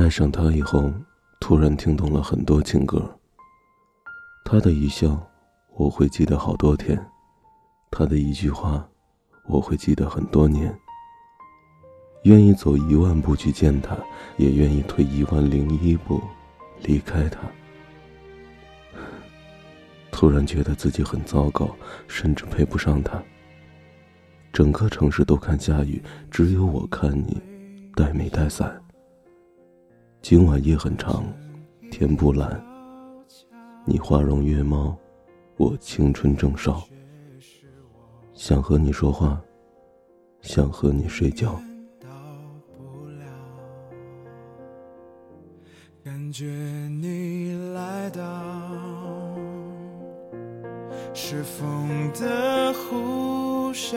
爱上他以后，突然听懂了很多情歌。他的一笑，我会记得好多天；他的一句话，我会记得很多年。愿意走一万步去见他，也愿意退一万零一步离开他。突然觉得自己很糟糕，甚至配不上他。整个城市都看下雨，只有我看你带没带伞。今晚夜很长，天不蓝。你花容月貌，我青春正少。想和你说话，想和你睡觉。感觉你来到，是风的呼啸，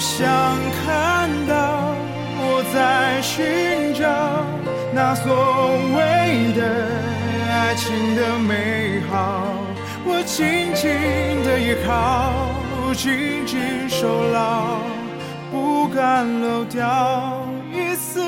想看到我在寻找那所谓的爱情的美好，我紧紧的依靠，紧紧守牢，不敢漏掉一丝